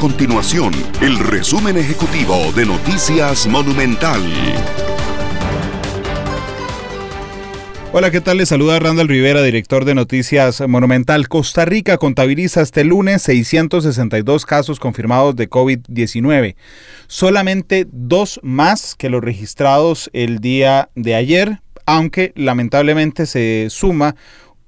continuación el resumen ejecutivo de Noticias Monumental. Hola, ¿qué tal? Les saluda Randall Rivera, director de Noticias Monumental. Costa Rica contabiliza este lunes 662 casos confirmados de COVID-19, solamente dos más que los registrados el día de ayer, aunque lamentablemente se suma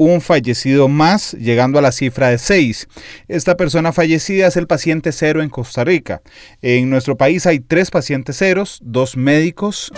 un fallecido más, llegando a la cifra de seis. Esta persona fallecida es el paciente cero en Costa Rica. En nuestro país hay tres pacientes ceros, dos médicos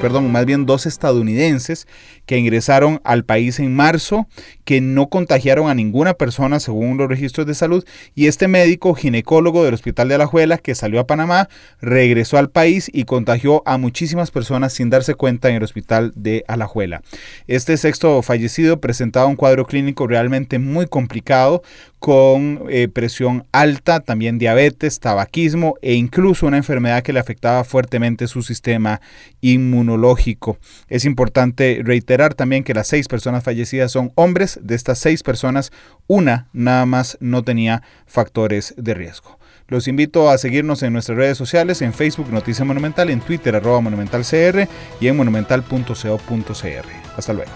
perdón, más bien dos estadounidenses que ingresaron al país en marzo, que no contagiaron a ninguna persona según los registros de salud, y este médico ginecólogo del Hospital de Alajuela que salió a Panamá, regresó al país y contagió a muchísimas personas sin darse cuenta en el Hospital de Alajuela. Este sexto fallecido presentaba un cuadro clínico realmente muy complicado, con eh, presión alta, también diabetes, tabaquismo e incluso una enfermedad que le afectaba fuertemente su sistema inmunológico. Es importante reiterar también que las seis personas fallecidas son hombres. De estas seis personas, una nada más no tenía factores de riesgo. Los invito a seguirnos en nuestras redes sociales, en Facebook Noticia Monumental, en Twitter arroba monumentalcr y en monumental.co.cr. Hasta luego.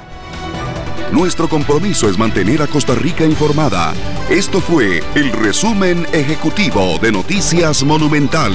Nuestro compromiso es mantener a Costa Rica informada. Esto fue el resumen ejecutivo de Noticias Monumental.